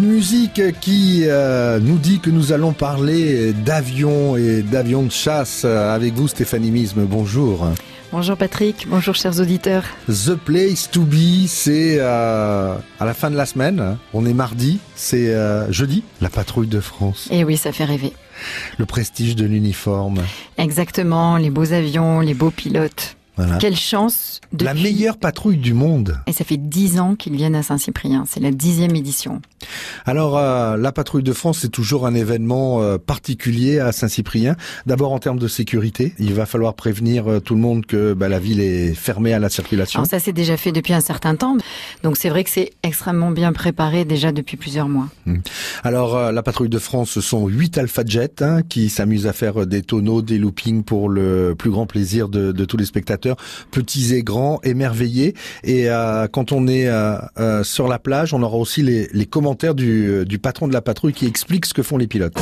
musique qui euh, nous dit que nous allons parler d'avions et d'avions de chasse avec vous Stéphanie Misme. Bonjour. Bonjour Patrick, bonjour chers auditeurs. The Place to Be, c'est euh, à la fin de la semaine, on est mardi, c'est euh, jeudi, la patrouille de France. Et eh oui, ça fait rêver. Le prestige de l'uniforme. Exactement, les beaux avions, les beaux pilotes. Quelle chance de La meilleure patrouille du monde. Et ça fait dix ans qu'ils viennent à Saint-Cyprien. C'est la dixième édition. Alors, euh, la patrouille de France, c'est toujours un événement euh, particulier à Saint-Cyprien. D'abord en termes de sécurité, il va falloir prévenir euh, tout le monde que bah, la ville est fermée à la circulation. Alors ça, c'est déjà fait depuis un certain temps. Donc c'est vrai que c'est extrêmement bien préparé déjà depuis plusieurs mois. Hum. Alors, la patrouille de France, ce sont huit Alpha Jet hein, qui s'amusent à faire des tonneaux, des loopings pour le plus grand plaisir de, de tous les spectateurs petits et grands, émerveillés. Et euh, quand on est euh, euh, sur la plage, on aura aussi les, les commentaires du, du patron de la patrouille qui explique ce que font les pilotes.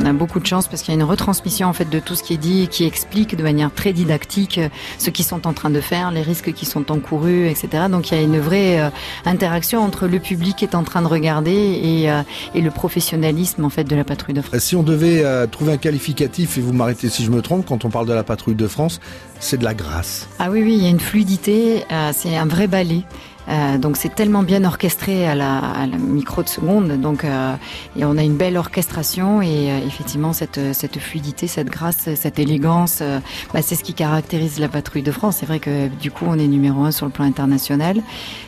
On a beaucoup de chance parce qu'il y a une retransmission en fait de tout ce qui est dit et qui explique de manière très didactique euh, ce qu'ils sont en train de faire, les risques qui sont encourus, etc. Donc il y a une vraie euh, interaction entre le public qui est en train de regarder et, euh, et le professionnalisme en fait de la patrouille de France. Si on devait trouver un qualificatif et vous m'arrêtez si je me trompe, quand on parle de la patrouille de France, c'est de la grâce. Ah oui oui, il y a une fluidité, c'est un vrai ballet. Euh, donc c'est tellement bien orchestré à la, à la, micro de seconde. Donc euh, et on a une belle orchestration et euh, effectivement cette, cette fluidité, cette grâce, cette élégance, bah, c'est ce qui caractérise la patrouille de France. C'est vrai que du coup on est numéro un sur le plan international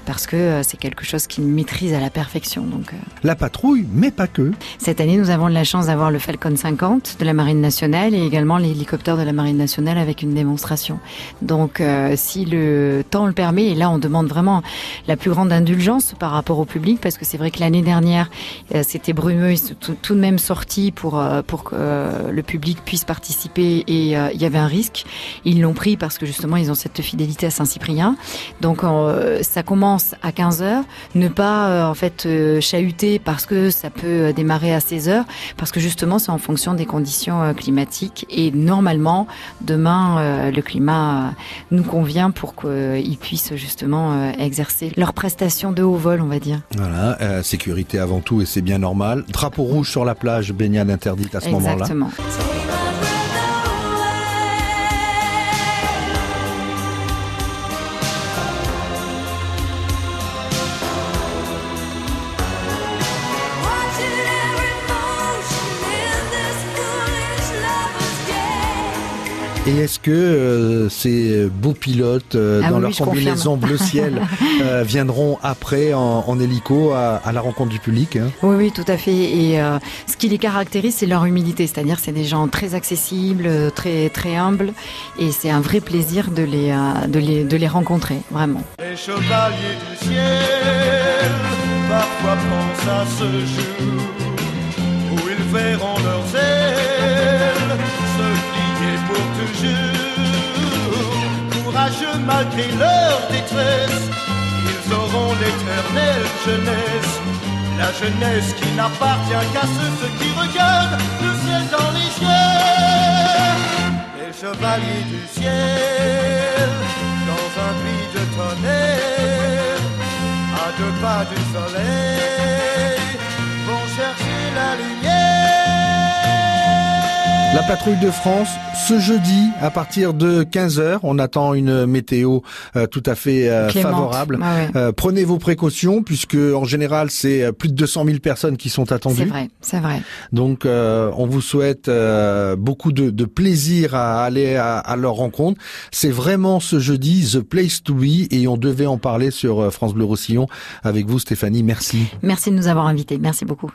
parce que c'est quelque chose qui maîtrise à la perfection. Donc la patrouille, mais pas que. Cette année nous avons de la chance d'avoir le Falcon 50 de la Marine nationale et également l'hélicoptère de la Marine nationale avec une démonstration. Donc si le temps le permet, et là on demande vraiment la plus grande indulgence par rapport au public parce que c'est vrai que l'année dernière euh, c'était brumeux, tout, tout, de même sorti pour euh, pour que euh, le public puisse participer et il y avait un risque. Ils l'ont pris parce que justement ils ont cette fidélité à Saint-Cyprien. Donc ça commence à 15 heures, ne pas en fait chahuter parce que ça peut démarrer à 16 heures parce que justement c'est en fonction des conditions climatiques et normalement demain le climat nous convient pour qu'ils puissent justement exercer leur prestation de haut vol, on va dire. Voilà, euh, sécurité avant tout et c'est bien normal. Drapeau rouge sur la plage, baignade interdite à ce moment-là. Exactement. Et est-ce que euh, ces beaux pilotes euh, ah dans leur combinaison bleu ciel euh, viendront après en, en hélico à, à, la rencontre du public hein? Oui, oui, tout à fait. Et euh, ce qui les caractérise, c'est leur humilité. C'est-à-dire, c'est des gens très accessibles, très très humbles, et c'est un vrai plaisir de les de les de les rencontrer, vraiment. Les chevaliers du ciel, parfois pensent à ce jour où ils verront leurs ailes courageux malgré leur détresse, ils auront l'éternelle jeunesse, la jeunesse qui n'appartient qu'à ceux, qui regardent le ciel dans les yeux. Les chevaliers du ciel, dans un puits de tonnerre, à deux pas du soleil, La patrouille de France, ce jeudi, à partir de 15h, on attend une météo euh, tout à fait euh, favorable. Ah euh, prenez vos précautions, puisque en général, c'est plus de 200 000 personnes qui sont attendues. C'est vrai, c'est vrai. Donc, on vous souhaite beaucoup de, de, plaisir à aller à, à leur rencontre. C'est vraiment ce jeudi, The Place to Be, et on devait en parler sur France Bleu Roussillon avec vous, Stéphanie. Merci. Merci de nous avoir invités. Merci beaucoup.